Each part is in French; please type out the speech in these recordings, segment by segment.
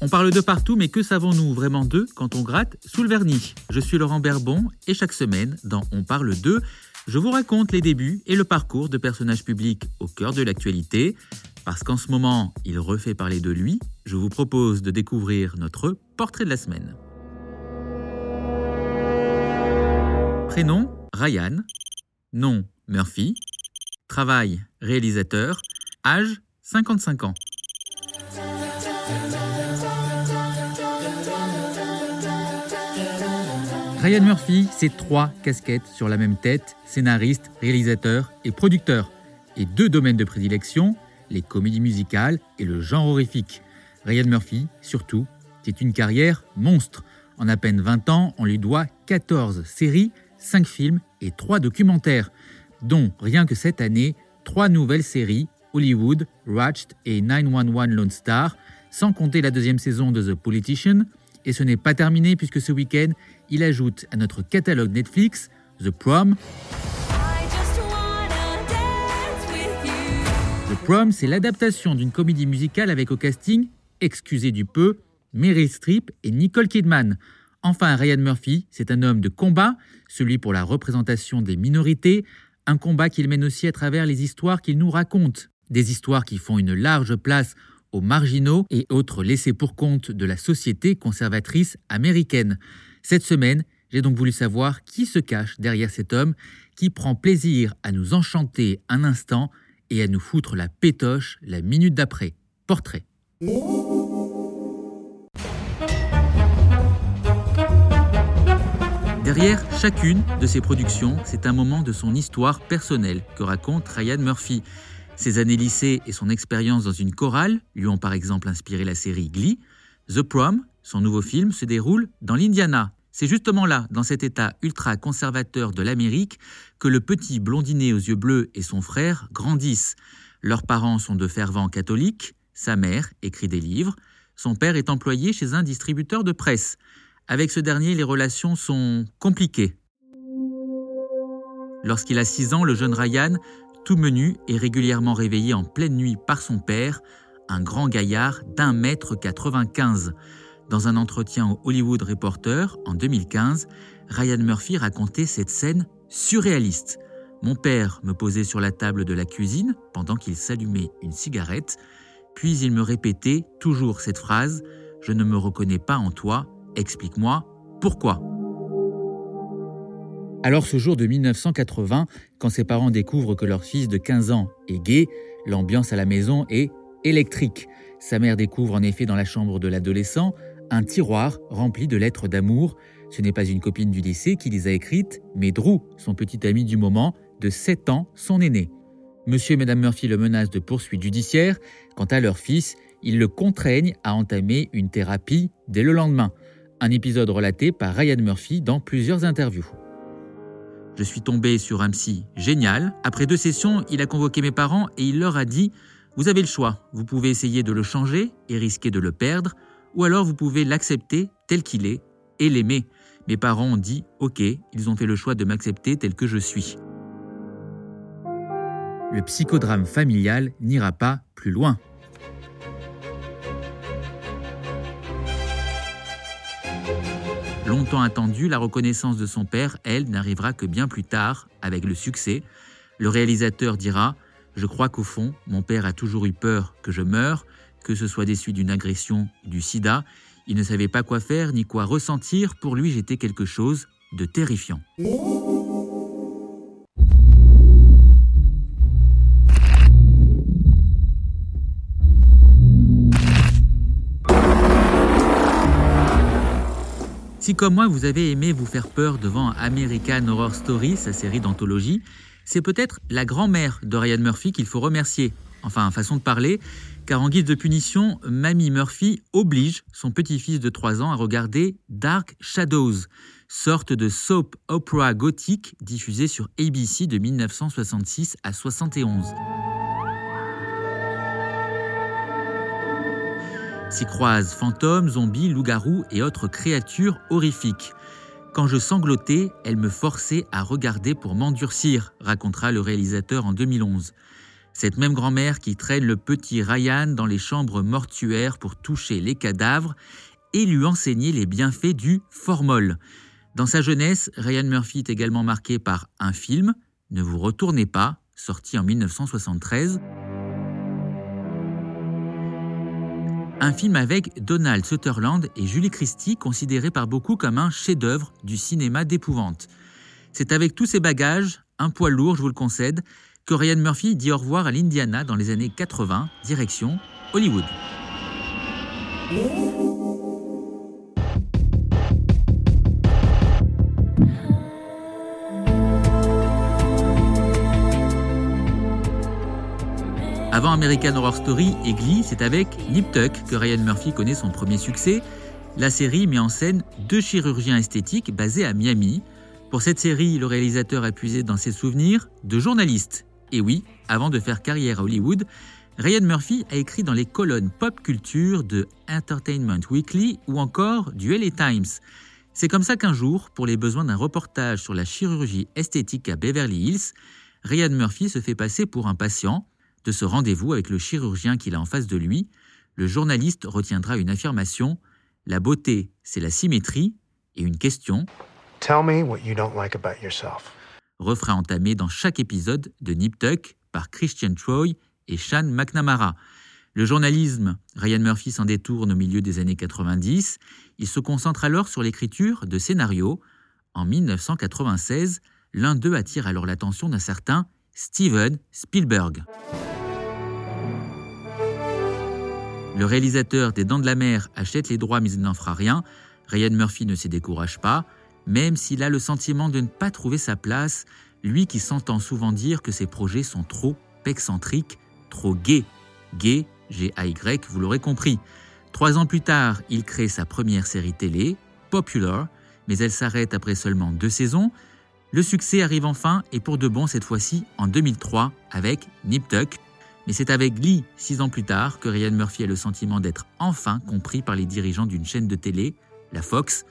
On parle de partout, mais que savons-nous vraiment d'eux quand on gratte sous le vernis? Je suis Laurent Berbon et chaque semaine, dans On parle d'eux, je vous raconte les débuts et le parcours de personnages publics au cœur de l'actualité. Parce qu'en ce moment, il refait parler de lui, je vous propose de découvrir notre portrait de la semaine. Prénom Ryan. Nom Murphy. Travail réalisateur. Âge 55 ans. Ryan Murphy, c'est trois casquettes sur la même tête, scénariste, réalisateur et producteur. Et deux domaines de prédilection, les comédies musicales et le genre horrifique. Ryan Murphy, surtout, c'est une carrière monstre. En à peine 20 ans, on lui doit 14 séries, 5 films et 3 documentaires, dont rien que cette année, 3 nouvelles séries, Hollywood, Ratched et 911 Lone Star, sans compter la deuxième saison de The Politician. Et ce n'est pas terminé puisque ce week-end, il ajoute à notre catalogue Netflix The Prom. The Prom, c'est l'adaptation d'une comédie musicale avec au casting, excusez du peu, Meryl Streep et Nicole Kidman. Enfin, Ryan Murphy, c'est un homme de combat, celui pour la représentation des minorités, un combat qu'il mène aussi à travers les histoires qu'il nous raconte. Des histoires qui font une large place aux marginaux et autres laissés pour compte de la société conservatrice américaine. Cette semaine, j'ai donc voulu savoir qui se cache derrière cet homme qui prend plaisir à nous enchanter un instant et à nous foutre la pétoche la minute d'après. Portrait. Derrière chacune de ses productions, c'est un moment de son histoire personnelle que raconte Ryan Murphy. Ses années lycée et son expérience dans une chorale lui ont par exemple inspiré la série Glee. The Prom, son nouveau film, se déroule dans l'Indiana. C'est justement là, dans cet état ultra-conservateur de l'Amérique, que le petit blondinet aux yeux bleus et son frère grandissent. Leurs parents sont de fervents catholiques, sa mère écrit des livres, son père est employé chez un distributeur de presse. Avec ce dernier, les relations sont compliquées. Lorsqu'il a 6 ans, le jeune Ryan tout menu et régulièrement réveillé en pleine nuit par son père, un grand gaillard d'un mètre 95. Dans un entretien au Hollywood Reporter en 2015, Ryan Murphy racontait cette scène surréaliste. Mon père me posait sur la table de la cuisine pendant qu'il s'allumait une cigarette, puis il me répétait toujours cette phrase Je ne me reconnais pas en toi, explique-moi pourquoi. Alors ce jour de 1980, quand ses parents découvrent que leur fils de 15 ans est gay, l'ambiance à la maison est électrique. Sa mère découvre en effet dans la chambre de l'adolescent un tiroir rempli de lettres d'amour. Ce n'est pas une copine du lycée qui les a écrites, mais Drew, son petit ami du moment, de 7 ans, son aîné. Monsieur et Madame Murphy le menacent de poursuites judiciaires. Quant à leur fils, ils le contraignent à entamer une thérapie dès le lendemain. Un épisode relaté par Ryan Murphy dans plusieurs interviews. Je suis tombé sur un psy génial. Après deux sessions, il a convoqué mes parents et il leur a dit Vous avez le choix. Vous pouvez essayer de le changer et risquer de le perdre, ou alors vous pouvez l'accepter tel qu'il est et l'aimer. Mes parents ont dit Ok, ils ont fait le choix de m'accepter tel que je suis. Le psychodrame familial n'ira pas plus loin. Longtemps attendue, la reconnaissance de son père, elle, n'arrivera que bien plus tard, avec le succès. Le réalisateur dira Je crois qu'au fond, mon père a toujours eu peur que je meure, que ce soit déçu d'une agression du sida. Il ne savait pas quoi faire ni quoi ressentir. Pour lui, j'étais quelque chose de terrifiant. Comme moi vous avez aimé vous faire peur devant American Horror Story, sa série d'anthologie, c'est peut-être la grand-mère de Ryan Murphy qu'il faut remercier. Enfin, façon de parler, car en guise de punition, Mamie Murphy oblige son petit-fils de 3 ans à regarder Dark Shadows, sorte de soap opera gothique diffusée sur ABC de 1966 à 71. S'y croisent fantômes, zombies, loups-garous et autres créatures horrifiques. Quand je sanglotais, elle me forçait à regarder pour m'endurcir, racontera le réalisateur en 2011. Cette même grand-mère qui traîne le petit Ryan dans les chambres mortuaires pour toucher les cadavres et lui enseigner les bienfaits du formol. Dans sa jeunesse, Ryan Murphy est également marqué par un film, Ne vous retournez pas, sorti en 1973. Un film avec Donald Sutherland et Julie Christie, considéré par beaucoup comme un chef-d'œuvre du cinéma d'épouvante. C'est avec tous ces bagages, un poids lourd, je vous le concède, que Ryan Murphy dit au revoir à l'Indiana dans les années 80, direction Hollywood. Avant American Horror Story et Glee, c'est avec Nip Tuck que Ryan Murphy connaît son premier succès. La série met en scène deux chirurgiens esthétiques basés à Miami. Pour cette série, le réalisateur a puisé dans ses souvenirs de journalistes et oui, avant de faire carrière à Hollywood, Ryan Murphy a écrit dans les colonnes pop culture de Entertainment Weekly ou encore du LA Times. C'est comme ça qu'un jour, pour les besoins d'un reportage sur la chirurgie esthétique à Beverly Hills, Ryan Murphy se fait passer pour un patient. De ce rendez-vous avec le chirurgien qu'il a en face de lui, le journaliste retiendra une affirmation La beauté, c'est la symétrie, et une question Tell me what you don't like about yourself refrain entamé dans chaque épisode de Nip Tuck par Christian Troy et Sean McNamara. Le journalisme, Ryan Murphy s'en détourne au milieu des années 90. Il se concentre alors sur l'écriture de scénarios. En 1996, l'un d'eux attire alors l'attention d'un certain Steven Spielberg. Le réalisateur des Dents de la Mer achète les droits mais il n'en fera rien. Ryan Murphy ne s'y décourage pas même s'il a le sentiment de ne pas trouver sa place, lui qui s'entend souvent dire que ses projets sont trop excentriques, trop gays. Gay, G-A-Y, vous l'aurez compris. Trois ans plus tard, il crée sa première série télé, Popular, mais elle s'arrête après seulement deux saisons. Le succès arrive enfin, et pour de bon cette fois-ci, en 2003, avec Nip Tuck. Mais c'est avec Lee, six ans plus tard, que Ryan Murphy a le sentiment d'être enfin compris par les dirigeants d'une chaîne de télé, la Fox.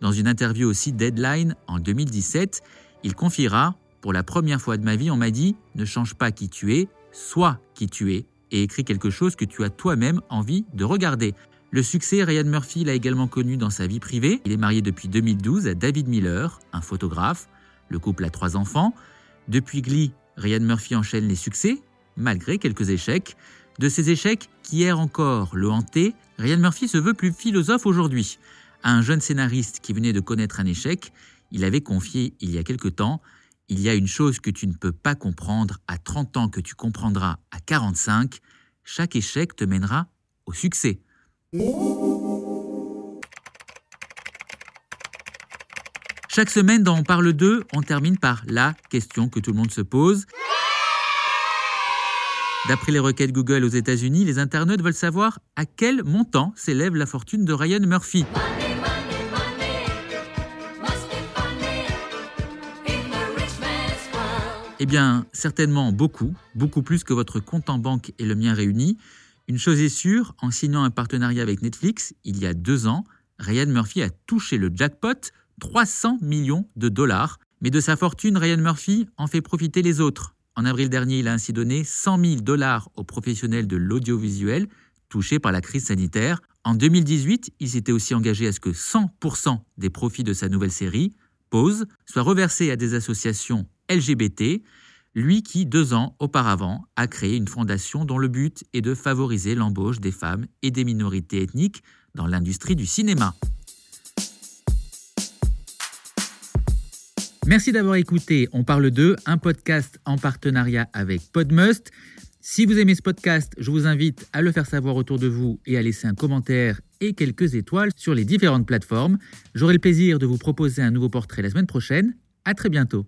Dans une interview aussi Deadline en 2017, il confiera Pour la première fois de ma vie, on m'a dit Ne change pas qui tu es, sois qui tu es, et écris quelque chose que tu as toi-même envie de regarder. Le succès, Ryan Murphy l'a également connu dans sa vie privée. Il est marié depuis 2012 à David Miller, un photographe. Le couple a trois enfants. Depuis Glee, Ryan Murphy enchaîne les succès, malgré quelques échecs. De ces échecs qui hier encore le hantaient, Ryan Murphy se veut plus philosophe aujourd'hui. À un jeune scénariste qui venait de connaître un échec, il avait confié il y a quelque temps Il y a une chose que tu ne peux pas comprendre à 30 ans que tu comprendras à 45. Chaque échec te mènera au succès. Chaque semaine dans On parle d'eux, on termine par la question que tout le monde se pose. D'après les requêtes Google aux États-Unis, les internautes veulent savoir à quel montant s'élève la fortune de Ryan Murphy. Eh bien, certainement beaucoup, beaucoup plus que votre compte en banque et le mien réunis. Une chose est sûre, en signant un partenariat avec Netflix, il y a deux ans, Ryan Murphy a touché le jackpot 300 millions de dollars. Mais de sa fortune, Ryan Murphy en fait profiter les autres. En avril dernier, il a ainsi donné 100 000 dollars aux professionnels de l'audiovisuel touchés par la crise sanitaire. En 2018, il s'était aussi engagé à ce que 100% des profits de sa nouvelle série, Pause, soient reversés à des associations LGBT, lui qui, deux ans auparavant, a créé une fondation dont le but est de favoriser l'embauche des femmes et des minorités ethniques dans l'industrie du cinéma. Merci d'avoir écouté On parle d'eux, un podcast en partenariat avec Podmust. Si vous aimez ce podcast, je vous invite à le faire savoir autour de vous et à laisser un commentaire et quelques étoiles sur les différentes plateformes. J'aurai le plaisir de vous proposer un nouveau portrait la semaine prochaine. À très bientôt.